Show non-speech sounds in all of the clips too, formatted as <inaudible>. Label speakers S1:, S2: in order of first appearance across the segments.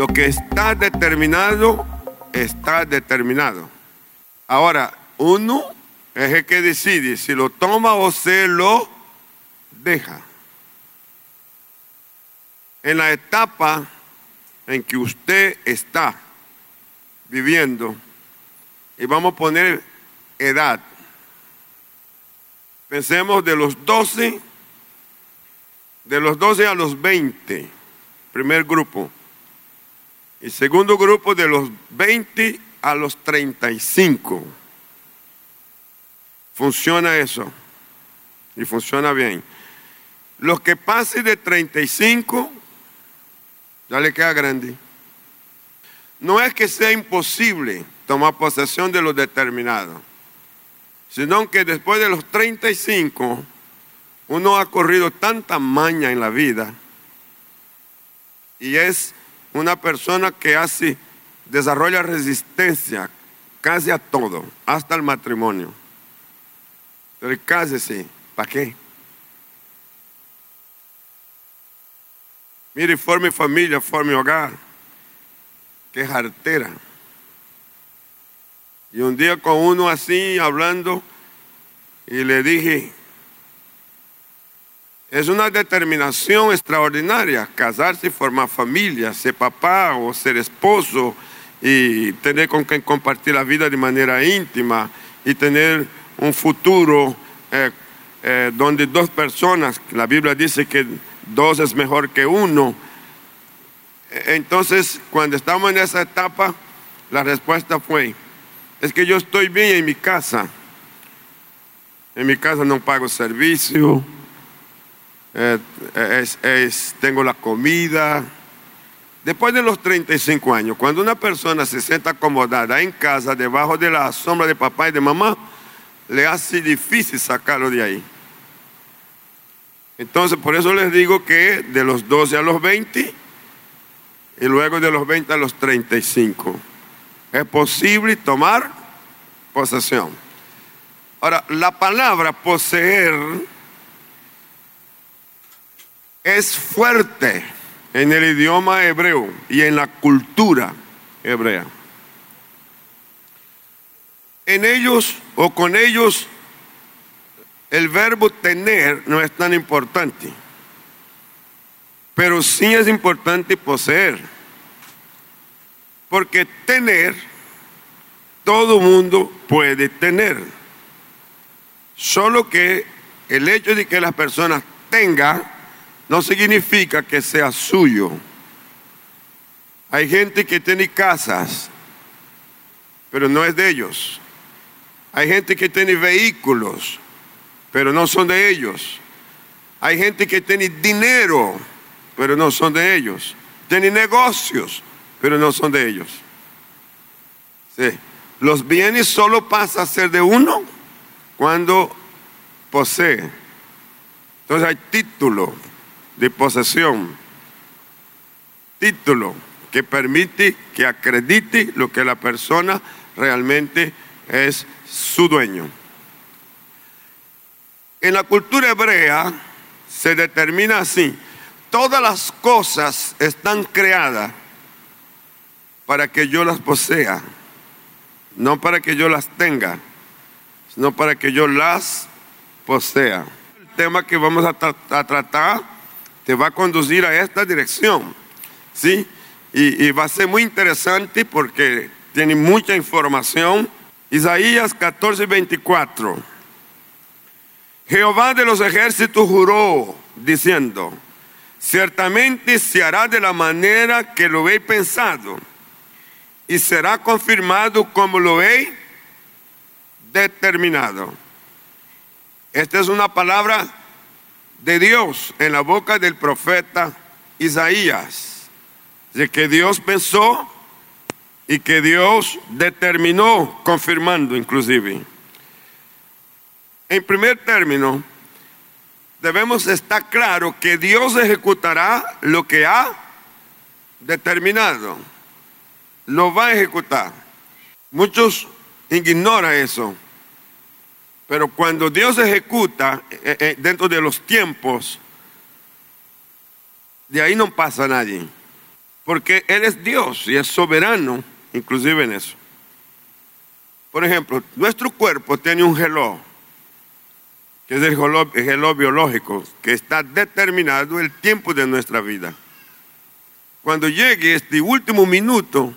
S1: Lo que está determinado, está determinado. Ahora, uno es el que decide si lo toma o se lo deja. En la etapa en que usted está viviendo, y vamos a poner edad, pensemos de los 12, de los 12 a los 20, primer grupo, y segundo grupo de los 20 a los 35. Funciona eso. Y funciona bien. Los que pasen de 35, ya le queda grande. No es que sea imposible tomar posesión de lo determinado, sino que después de los 35, uno ha corrido tanta maña en la vida y es una persona que hace, desarrolla resistencia casi a todo, hasta el matrimonio. Pero cásese, ¿para qué? Mire, forme familia, forme hogar. Qué jartera. Y un día con uno así hablando, y le dije, es una determinación extraordinaria casarse y formar familia, ser papá o ser esposo y tener con quien compartir la vida de manera íntima y tener un futuro eh, eh, donde dos personas, la Biblia dice que dos es mejor que uno. Entonces, cuando estamos en esa etapa, la respuesta fue, es que yo estoy bien en mi casa. En mi casa no pago servicio eh, es, tengo la comida. Después de los 35 años, cuando una persona se sienta acomodada en casa, debajo de la sombra de papá y de mamá, le hace difícil sacarlo de ahí. Entonces, por eso les digo que de los 12 a los 20 y luego de los 20 a los 35 es posible tomar posesión. Ahora, la palabra poseer es fuerte en el idioma hebreo y en la cultura hebrea. En ellos o con ellos el verbo tener no es tan importante, pero sí es importante poseer, porque tener, todo mundo puede tener, solo que el hecho de que las personas tengan no significa que sea suyo. Hay gente que tiene casas, pero no es de ellos. Hay gente que tiene vehículos, pero no son de ellos. Hay gente que tiene dinero, pero no son de ellos. Tiene negocios, pero no son de ellos. Los bienes solo pasan a ser de uno cuando posee. Entonces hay título, de posesión, título que permite que acredite lo que la persona realmente es su dueño. En la cultura hebrea se determina así, todas las cosas están creadas para que yo las posea, no para que yo las tenga, sino para que yo las posea. El tema que vamos a, a tratar te va a conducir a esta dirección. ¿Sí? Y, va a ser muy interesante porque tiene mucha información. Isaías 14, 24. Jehová de los ejércitos juró diciendo, ciertamente se hará de la manera que lo he pensado y será confirmado como lo he determinado. Esta es una palabra de Dios en la boca del profeta Isaías, de que Dios pensó y que Dios determinó, confirmando inclusive. En primer término, debemos estar claro que Dios ejecutará lo que ha determinado. Lo va a ejecutar. Muchos ignoran eso. Pero cuando Dios ejecuta eh, eh, dentro de los tiempos, de ahí no pasa nadie. Porque Él es Dios y es soberano, inclusive en eso. Por ejemplo, nuestro cuerpo tiene un reloj, que es el reloj, biológico, que está determinado el tiempo de nuestra vida. Cuando llegue este último minuto,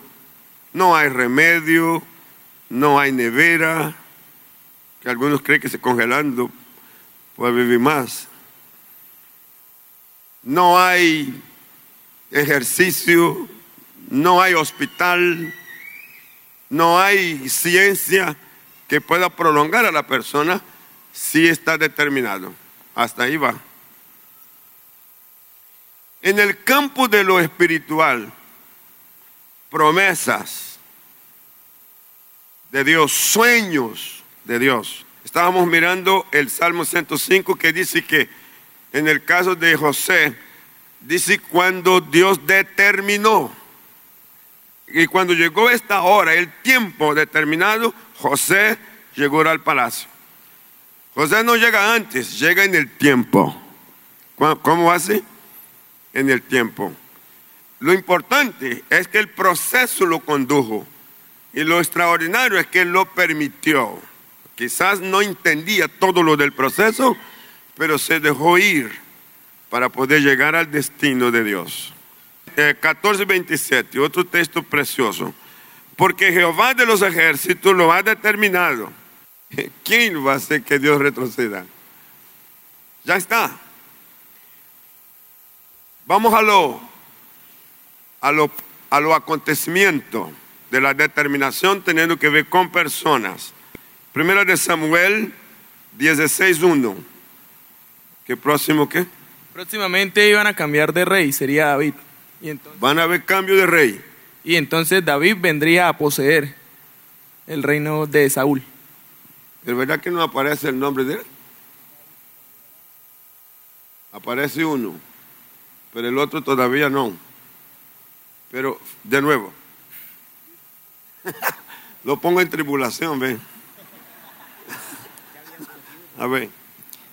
S1: no hay remedio, no hay nevera, que algunos creen que se congelando puede vivir más. No hay ejercicio, no hay hospital, no hay ciencia que pueda prolongar a la persona si está determinado. Hasta ahí va. En el campo de lo espiritual, promesas de Dios, sueños de Dios. Estábamos mirando el Salmo 105 que dice que en el caso de José, dice cuando Dios determinó. Y cuando llegó esta hora, el tiempo determinado, José llegó al palacio. José no llega antes, llega en el tiempo. ¿Cómo hace? En el tiempo. Lo importante es que el proceso lo condujo. Y lo extraordinario es que lo permitió. Quizás no entendía todo lo del proceso, pero se dejó ir para poder llegar al destino de Dios. 14:27, otro texto precioso. Porque Jehová de los ejércitos lo ha determinado. <laughs> ¿Quién va a hacer que Dios retroceda? Ya está. Vamos a lo, a lo, a lo acontecimiento de la determinación teniendo que ver con personas. Primera de Samuel 16.1. ¿Qué próximo qué?
S2: Próximamente iban a cambiar de rey, sería David.
S1: Y Van a haber cambio de rey.
S2: Y entonces David vendría a poseer el reino de Saúl.
S1: ¿De verdad que no aparece el nombre de él? Aparece uno, pero el otro todavía no. Pero, de nuevo, <laughs> lo pongo en tribulación, ven. A ver.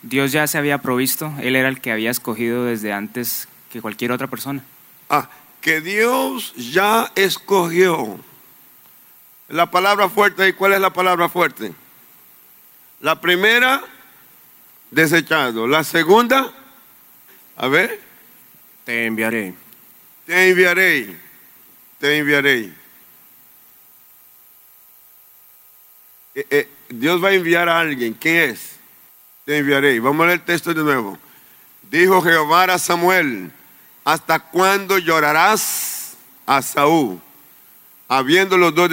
S3: Dios ya se había provisto, Él era el que había escogido desde antes que cualquier otra persona.
S1: Ah, que Dios ya escogió. La palabra fuerte, ¿y cuál es la palabra fuerte? La primera, desechado. La segunda, a ver.
S4: Te enviaré.
S1: Te enviaré. Te enviaré. Eh, eh, Dios va a enviar a alguien. ¿Quién es? Te enviaré. Vamos a leer el texto de nuevo. Dijo Jehová a Samuel, ¿hasta cuándo llorarás a Saúl? Habiendo los dos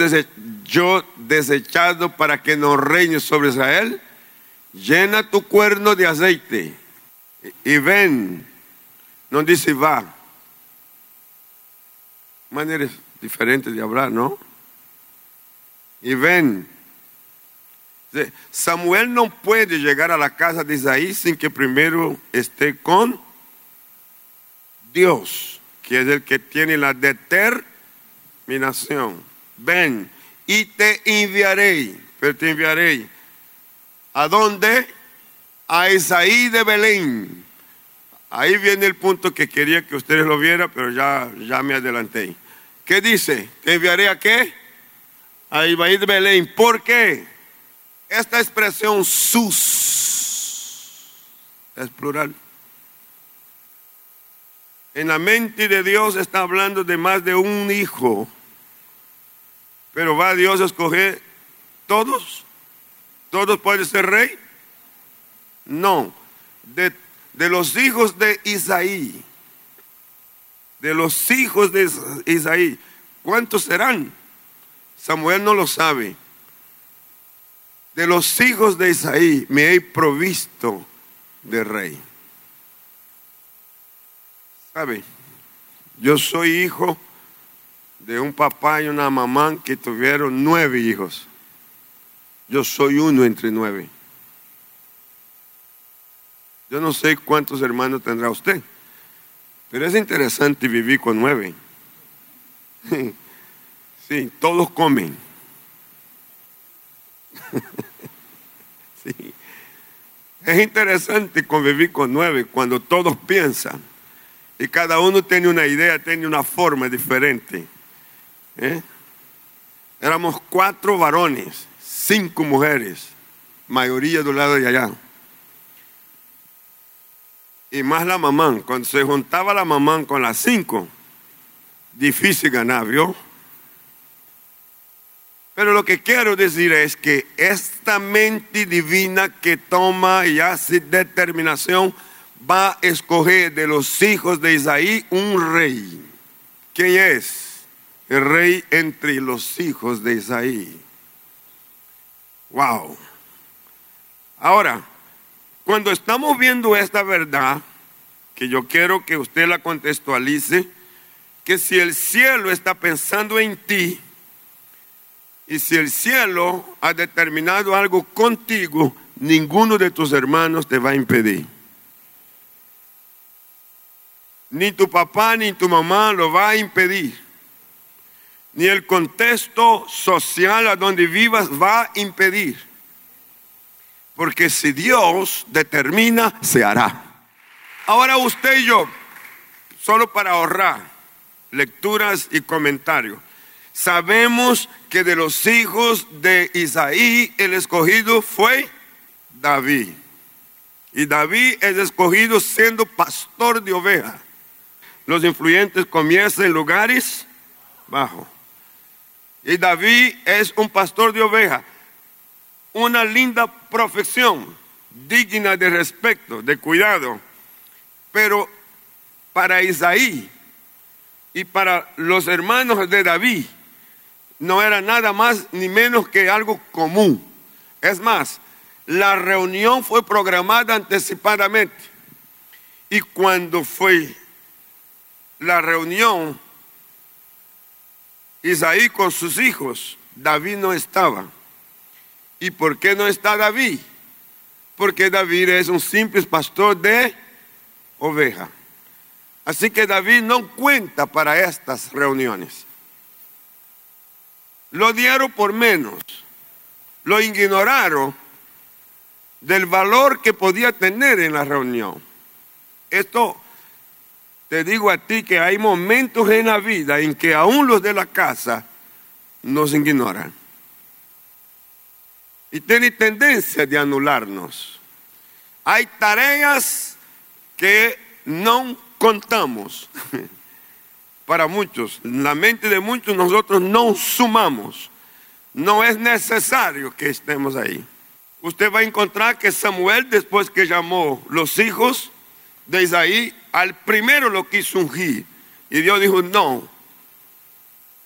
S1: yo desechado para que no reine sobre Israel, llena tu cuerno de aceite y ven, no dice va. Maneras diferentes de hablar, ¿no? Y ven, Samuel no puede llegar a la casa de Isaí sin que primero esté con Dios, que es el que tiene la determinación. Ven y te enviaré, pero te enviaré. ¿A dónde? A Isaí de Belén. Ahí viene el punto que quería que ustedes lo vieran, pero ya, ya me adelanté. ¿Qué dice? ¿Te enviaré a qué? A Isaí de Belén. ¿Por qué? Esta expresión sus es plural. En la mente de Dios está hablando de más de un hijo. Pero va Dios a escoger todos. ¿Todos pueden ser rey? No. De, de los hijos de Isaí. De los hijos de Isaí. ¿Cuántos serán? Samuel no lo sabe de los hijos de Isaí me he provisto de rey. ¿Sabe? Yo soy hijo de un papá y una mamá que tuvieron nueve hijos. Yo soy uno entre nueve. Yo no sé cuántos hermanos tendrá usted, pero es interesante vivir con nueve. <laughs> Sí, todos comen. <laughs> Es interesante convivir con nueve cuando todos piensan Y cada uno tiene una idea, tiene una forma diferente. ¿eh? Éramos cuatro varones, cinco mujeres, mayoría de un lado de allá. Y más la mamá. Cuando se juntaba la mamá con las cinco, difícil ganar, ¿vio? Pero lo que quiero decir es que esta mente divina que toma y hace determinación va a escoger de los hijos de Isaí un rey. ¿Quién es? El rey entre los hijos de Isaí. Wow. Ahora, cuando estamos viendo esta verdad, que yo quiero que usted la contextualice, que si el cielo está pensando en ti, y si el cielo ha determinado algo contigo, ninguno de tus hermanos te va a impedir. Ni tu papá ni tu mamá lo va a impedir. Ni el contexto social a donde vivas va a impedir. Porque si Dios determina, se hará. Ahora usted y yo, solo para ahorrar lecturas y comentarios, sabemos que de los hijos de Isaí el escogido fue David. Y David es escogido siendo pastor de ovejas. Los influyentes comienzan en lugares bajos. Y David es un pastor de ovejas. Una linda profesión, digna de respeto, de cuidado. Pero para Isaí y para los hermanos de David, no era nada más ni menos que algo común. Es más, la reunión fue programada anticipadamente. Y cuando fue la reunión, Isaí con sus hijos, David no estaba. ¿Y por qué no está David? Porque David es un simple pastor de oveja. Así que David no cuenta para estas reuniones. Lo dieron por menos. Lo ignoraron del valor que podía tener en la reunión. Esto te digo a ti que hay momentos en la vida en que aún los de la casa nos ignoran. Y tienen tendencia de anularnos. Hay tareas que no contamos. <laughs> para muchos, en la mente de muchos nosotros no sumamos. No es necesario que estemos ahí. Usted va a encontrar que Samuel, después que llamó los hijos de Isaí, al primero lo quiso ungir. Y Dios dijo, no,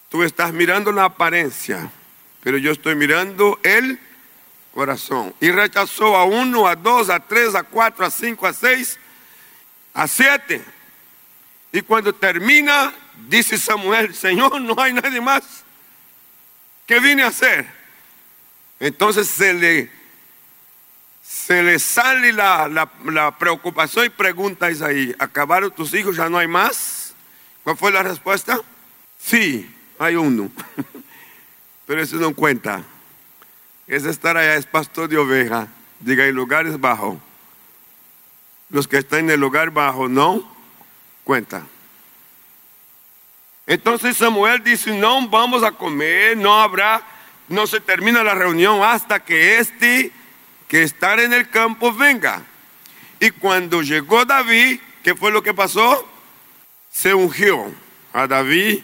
S1: tú estás mirando la apariencia, pero yo estoy mirando el corazón. Y rechazó a uno, a dos, a tres, a cuatro, a cinco, a seis, a siete. Y cuando termina, dice Samuel, Señor, no hay nadie más. ¿Qué vine a hacer? Entonces se le, se le sale la, la preocupación y pregunta a Isaí, ¿acabaron tus hijos? ¿Ya no hay más? ¿Cuál fue la respuesta? Sí, hay uno. <laughs> Pero eso no cuenta. Es estar allá, es pastor de oveja. Diga, en lugares bajos. Los que están en el lugar bajo no cuentan. Entonces Samuel dice, no vamos a comer, no habrá, no se termina la reunión hasta que este que está en el campo venga. Y cuando llegó David, ¿qué fue lo que pasó? Se ungió a David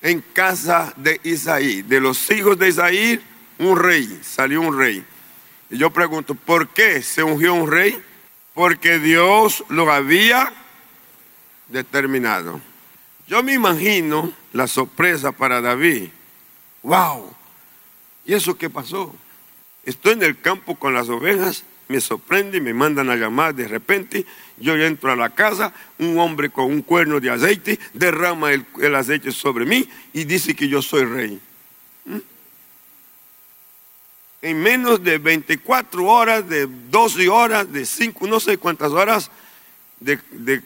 S1: en casa de Isaí. De los hijos de Isaí, un rey, salió un rey. Y yo pregunto, ¿por qué se ungió un rey? Porque Dios lo había determinado. Yo me imagino la sorpresa para David. ¡Wow! ¿Y eso qué pasó? Estoy en el campo con las ovejas, me sorprende, me mandan a llamar de repente. Yo entro a la casa, un hombre con un cuerno de aceite derrama el, aceite sobre mí y dice que yo soy rey. ¿Mm? En menos de 24 horas, de 12 horas, de 5, no sé cuántas horas, de,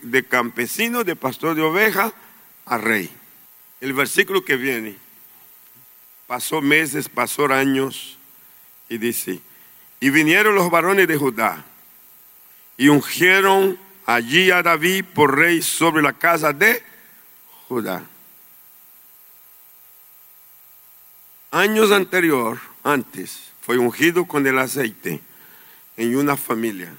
S1: de campesino, de pastor de oveja, a rey. El versículo que viene, pasó meses, pasó años, y dice, y vinieron los varones de Judá y ungieron allí a David por rey sobre la casa de Judá. Años anterior, antes, fue ungido con el aceite en una familia.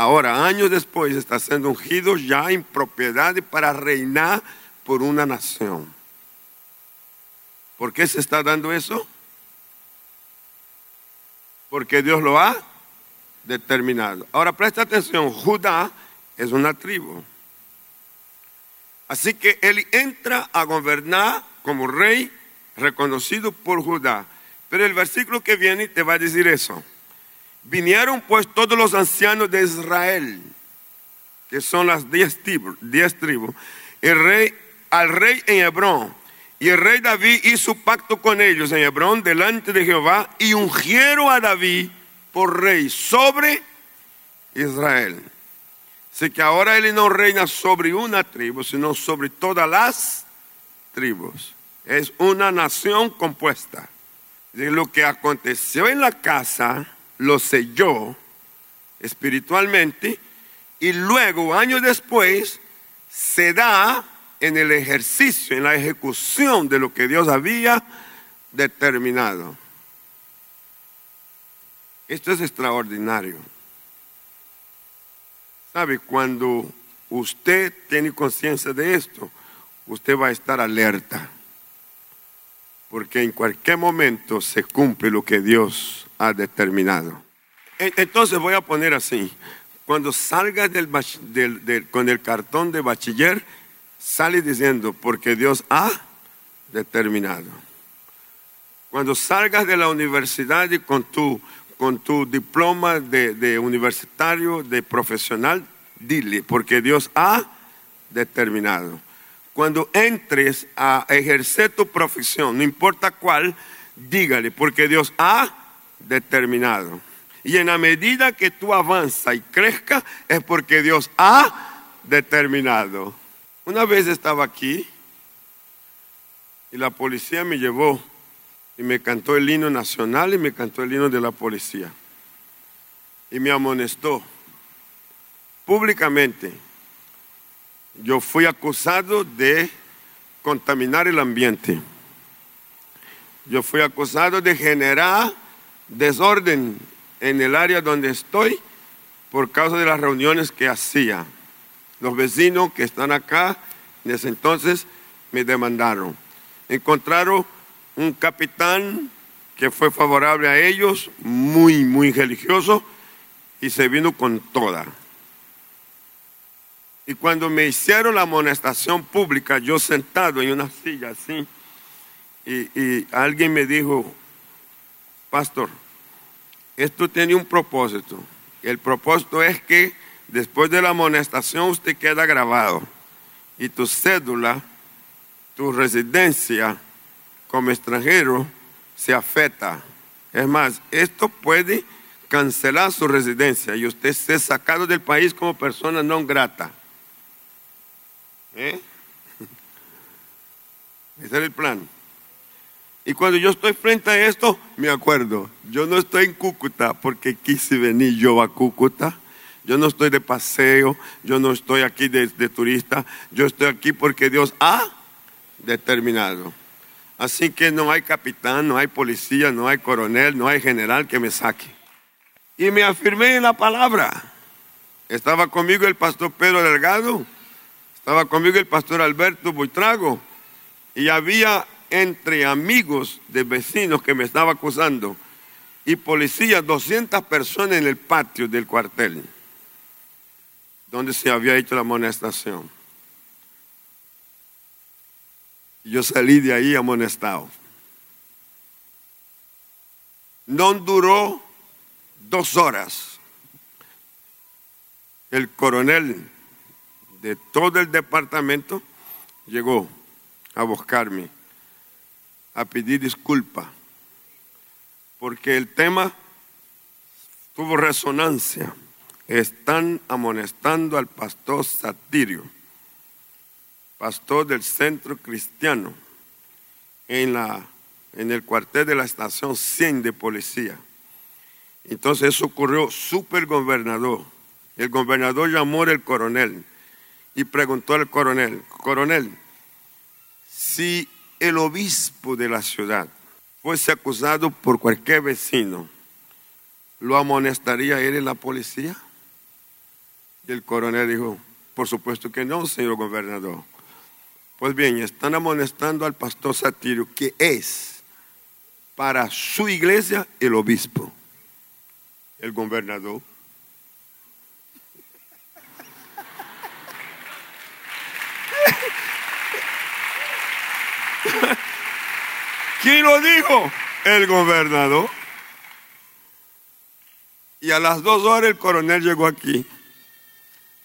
S1: Ahora, años después, está siendo ungido ya en propiedad para reinar por una nación. ¿Por qué se está dando eso? Porque Dios lo ha determinado. Ahora presta atención, Judá es una tribu. Así que él entra a gobernar como rey reconocido por Judá. Pero el versículo que viene te va a decir eso. Vinieron pues todos los ancianos de Israel, que son las diez tribus, diez el rey, al rey en Hebrón. Y el rey David hizo pacto con ellos en Hebrón delante de Jehová y ungieron a David por rey sobre Israel. Así que ahora él no reina sobre una tribu, sino sobre todas las tribus. Es una nación compuesta. De lo que aconteció en la casa, lo selló espiritualmente y luego, años después, se da en el ejercicio, en la ejecución de lo que Dios había determinado. Esto es extraordinario. ¿Sabe? Cuando usted tiene conciencia de esto, usted va a estar alerta. Porque en cualquier momento se cumple lo que Dios ha determinado. Entonces voy a poner así. Cuando salga con el cartón de bachiller, sale diciendo, porque Dios ha determinado. Cuando salgas de la universidad y con tu con tu diploma de, universitario, de profesional, dile, porque Dios ha determinado. Cuando entres a ejercer tu profesión, no importa cuál, dígale, porque Dios ha determinado. Y en la medida que tú avanzas y crezcas, es porque Dios ha determinado. Una vez estaba aquí y la policía me llevó y me cantó el himno nacional y me cantó el himno de la policía. Y me amonestó públicamente. Yo fui acusado de contaminar el ambiente. Yo fui acusado de generar desorden en el área donde estoy por causa de las reuniones que hacía. Los vecinos que están acá ese entonces me demandaron. Encontraron un capitán que fue favorable a ellos, muy, muy religioso, y se vino con toda. Y cuando me hicieron la amonestación pública, yo sentado en una silla así, y, alguien me dijo, pastor, esto tiene un propósito. El propósito es que después de la amonestación usted queda grabado y tu cédula, tu residencia, como extranjero se afecta. Es más, esto puede cancelar su residencia y usted ser sacado del país como persona no grata. ¿Eh? <laughs> Ese es el plan. Y cuando yo estoy frente a esto, me acuerdo, yo no estoy en Cúcuta porque quise venir yo a Cúcuta. Yo no estoy de paseo, yo no estoy aquí de turista, yo estoy aquí porque Dios ha determinado. Así que no hay capitán, no hay policía, no hay coronel, no hay general que me saque. Y me afirmé en la palabra. Estaba conmigo el pastor Pedro Delgado, estaba conmigo el pastor Alberto Buitrago, y había entre amigos de vecinos que me estaban acusando y policías, 200 personas en el patio del cuartel, donde se había hecho la amonestación. Yo salí de ahí amonestado. No duró dos horas. El coronel de todo el departamento llegó a buscarme, a pedir disculpa, porque el tema tuvo resonancia. Están amonestando al pastor Satirio pastor del centro cristiano en, la, en el cuartel de la estación 100 de policía. Entonces eso ocurrió super gobernador El gobernador llamó al coronel y preguntó al coronel, coronel, si el obispo de la ciudad fuese acusado por cualquier vecino, ¿lo amonestaría él en la policía? Y el coronel dijo, por supuesto que no, señor gobernador. Pues bien, están amonestando al pastor Satirio, que es para su iglesia el obispo, el gobernador. ¿Quién lo dijo? El gobernador. Y a las dos horas el coronel llegó aquí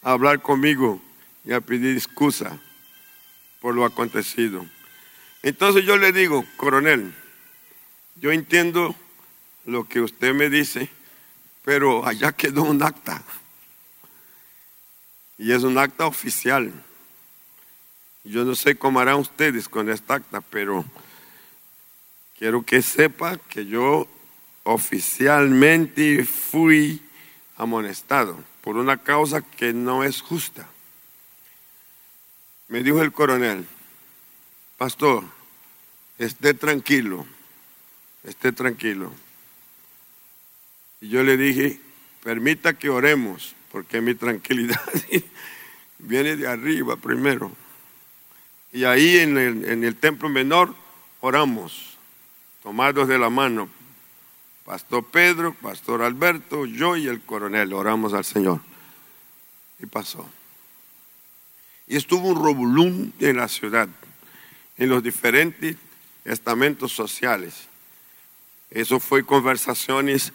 S1: a hablar conmigo y a pedir excusa por lo acontecido. Entonces yo le digo, coronel, yo entiendo lo que usted me dice, pero allá quedó un acta. Y es un acta oficial. Yo no sé cómo harán ustedes con esta acta, pero quiero que sepa que yo oficialmente fui amonestado por una causa que no es justa. Me dijo el coronel, pastor, esté tranquilo, esté tranquilo. Y yo le dije, permita que oremos, porque mi tranquilidad <laughs> viene de arriba primero. Y ahí en el, en el templo menor oramos tomados de la mano, Pastor Pedro, Pastor Alberto, yo y el coronel, oramos al Señor. Y pasó. Y estuvo un robulún en la ciudad, en los diferentes estamentos sociales. Eso fue conversaciones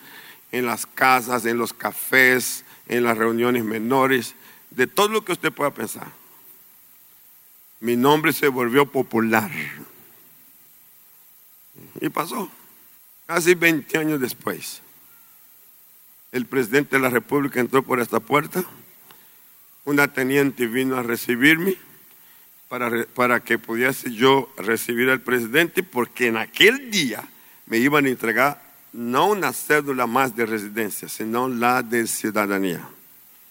S1: en las casas, en los cafés, en las reuniones menores, de todo lo que usted pueda pensar. Mi nombre se volvió popular y pasó. Casi 20 años después, el presidente de la República entró por esta puerta. Una teniente vino a recibirme para, para que pudiese yo recibir al presidente, porque en aquel día me iban a entregar no una cédula más de residencia, sino la de ciudadanía.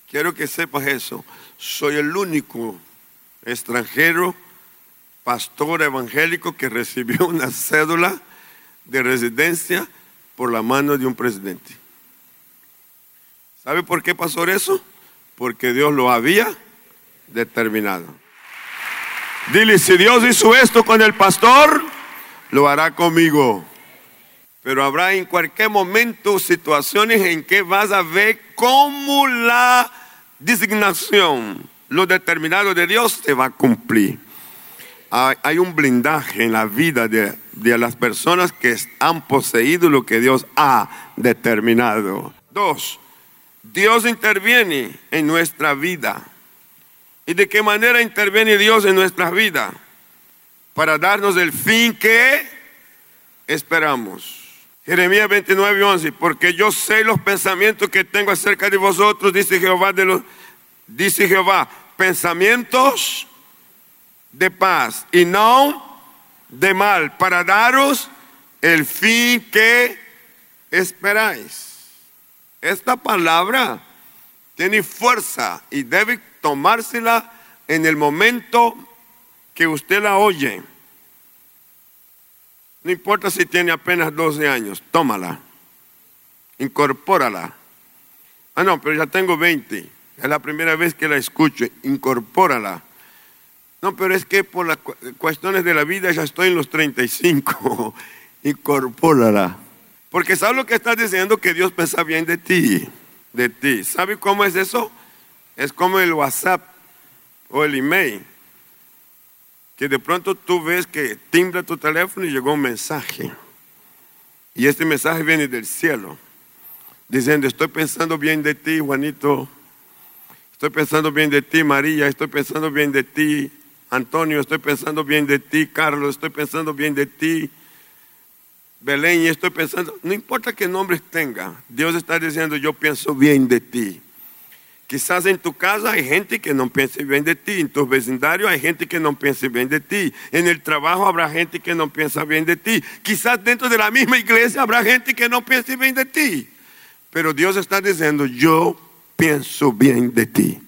S1: Quiero que sepas eso. Soy el único extranjero, pastor evangélico, que recibió una cédula de residencia por la mano de un presidente. ¿Sabe por qué pasó eso? Porque Dios lo había determinado. Dile, si Dios hizo esto con el pastor, lo hará conmigo. Pero habrá en cualquier momento situaciones en que vas a ver cómo la designación, lo determinado de Dios se va a cumplir hay un blindaje en la vida de, las personas que han poseído lo que Dios ha determinado. Dos, Dios interviene en nuestra vida. ¿Y de qué manera interviene Dios en nuestra vida? Para darnos el fin que esperamos. Jeremías 29, 11, porque yo sé los pensamientos que tengo acerca de vosotros, dice Jehová, dice Jehová, pensamientos de paz y no de mal, para daros el fin que esperáis. Esta palabra tiene fuerza y debe tomársela en el momento que usted la oye. No importa si tiene apenas 12 años, tómala, incorpórala. Ah, no, pero ya tengo 20. Es la primera vez que la escucho, incorpórala no, pero es que por las cuestiones de la vida ya estoy en los 35. Incorpórala. <laughs> Porque ¿sabes lo que estás diciendo? Que Dios piensa bien de ti. De ti. ¿Sabe cómo es eso? Es como el WhatsApp o el email. Que de pronto tú ves que timbra tu teléfono y llegó un mensaje. Y este mensaje viene del cielo. Diciendo, estoy pensando bien de ti, Juanito. Estoy pensando bien de ti, María. Estoy pensando bien de ti, Antonio, estoy pensando bien de ti, Carlos, estoy pensando bien de ti, Belén, estoy pensando, no importa qué nombres tenga, Dios está diciendo, yo pienso bien de ti. Quizás en tu casa hay gente que no piense bien de ti, en tu vecindario hay gente que no piense bien de ti, en el trabajo habrá gente que no piensa bien de ti, quizás dentro de la misma iglesia habrá gente que no piense bien de ti. Pero Dios está diciendo, yo pienso bien de ti.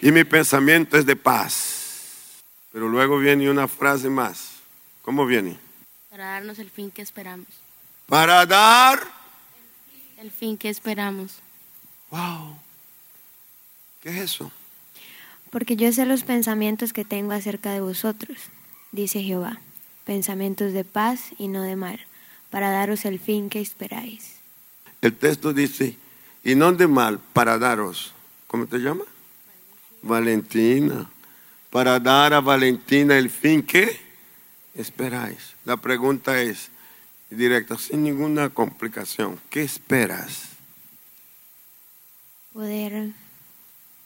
S1: Y mi pensamiento es de paz. Pero luego viene una frase más. ¿Cómo viene?
S5: Para darnos el fin que esperamos.
S1: Para dar.
S5: El fin que esperamos.
S1: Wow. ¿Qué es eso?
S6: Porque yo sé los pensamientos que tengo acerca de vosotros, dice Jehová, pensamientos de paz y no de mal, para daros el fin que esperáis.
S1: El texto dice, y no de mal, para daros. ¿Cómo te llama? Valentina. Para dar a Valentina el fin que esperáis. La pregunta es directa, sin ninguna complicación. ¿Qué esperas?
S6: Poder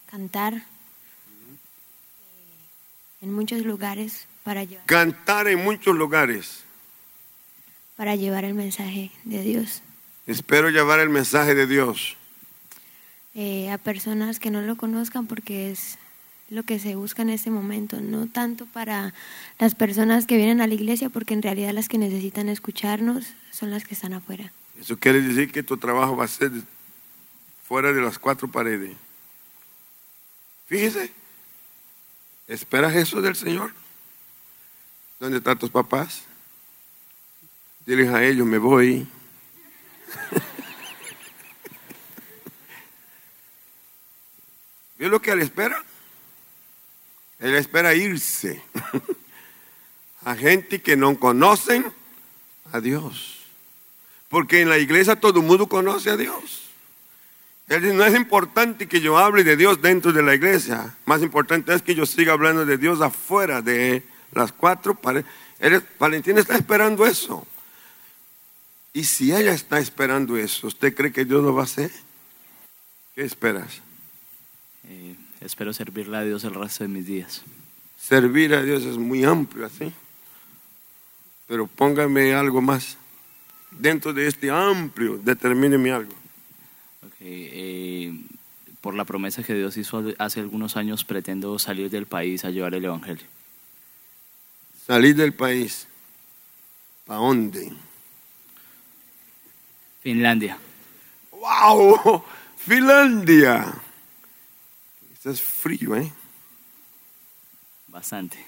S6: cantar eh, en muchos lugares para llevar,
S1: Cantar en muchos lugares.
S6: para llevar el mensaje de Dios
S1: Espero llevar el mensaje de Dios.
S6: eh, a personas que no lo conozcan porque es lo que se busca en este momento, no tanto para las personas que vienen a la iglesia porque en realidad las que necesitan escucharnos son las que están afuera.
S1: Eso quiere decir que tu trabajo va a ser fuera de las cuatro paredes. Fíjese, ¿esperas eso del Señor? ¿Dónde están tus papás? Diles a ellos, me voy. <laughs> ¿Vio lo que él espera? Él espera irse a gente que no conocen a Dios. Porque en la iglesia todo el mundo conoce a Dios. No es importante que yo hable de Dios dentro de la iglesia. Más importante es que yo siga hablando de Dios afuera de las cuatro paredes. Valentina está esperando eso. Y si ella está esperando eso, ¿usted cree que Dios lo va a hacer? ¿Qué esperas?
S7: Eh, espero servirle a Dios el resto de mis días.
S1: Servir a Dios es muy amplio así. Pero póngame algo más. Dentro de este amplio, determíneme algo.
S7: Ok, eh, por la promesa que Dios hizo hace algunos años, pretendo salir del país a llevar el Evangelio.
S1: Salir del país. ¿Para dónde?
S7: Finlandia.
S1: ¡Wow! Finlandia. Esto es frío, ¿eh?
S7: Bastante.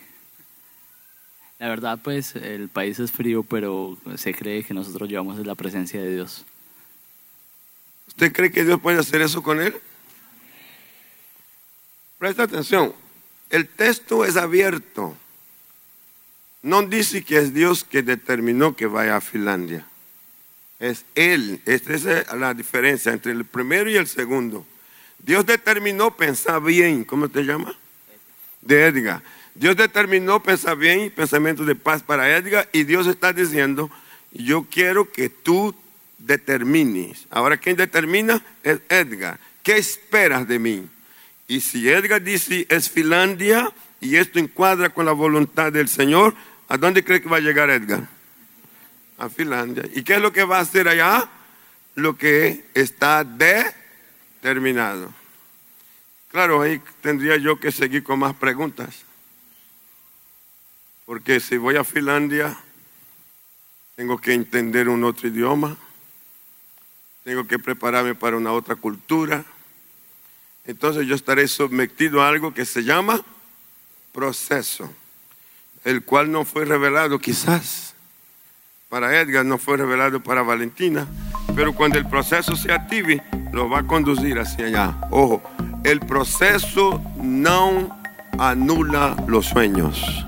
S7: La verdad, pues el país es frío, pero se cree que nosotros llevamos la presencia de Dios.
S1: ¿Usted cree que Dios puede hacer eso con él? Presta atención. El texto es abierto. No dice que es Dios que determinó que vaya a Finlandia. Es Él. Esta es la diferencia entre el primero y el segundo. Dios determinó pensar bien. ¿Cómo te llama? De Edgar. Dios determinó pensar bien pensamientos de paz para Edgar. Y Dios está diciendo, yo quiero que tú determines. Ahora, ¿quién determina? Es Edgar. ¿Qué esperas de mí? Y si Edgar dice es Finlandia y esto encuadra con la voluntad del Señor, ¿a dónde cree que va a llegar Edgar? A Finlandia. ¿Y qué es lo que va a hacer allá? Lo que está determinado. Claro, ahí tendría yo que seguir con más preguntas. Porque si voy a Finlandia, tengo que entender un otro idioma, tengo que prepararme para una otra cultura. Entonces yo estaré sometido a algo que se llama proceso, el cual no fue revelado quizás para Edgar, no fue revelado para Valentina, pero cuando el proceso se active, lo va a conducir hacia allá. Ojo, el proceso no anula los sueños.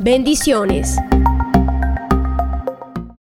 S8: Bendiciones.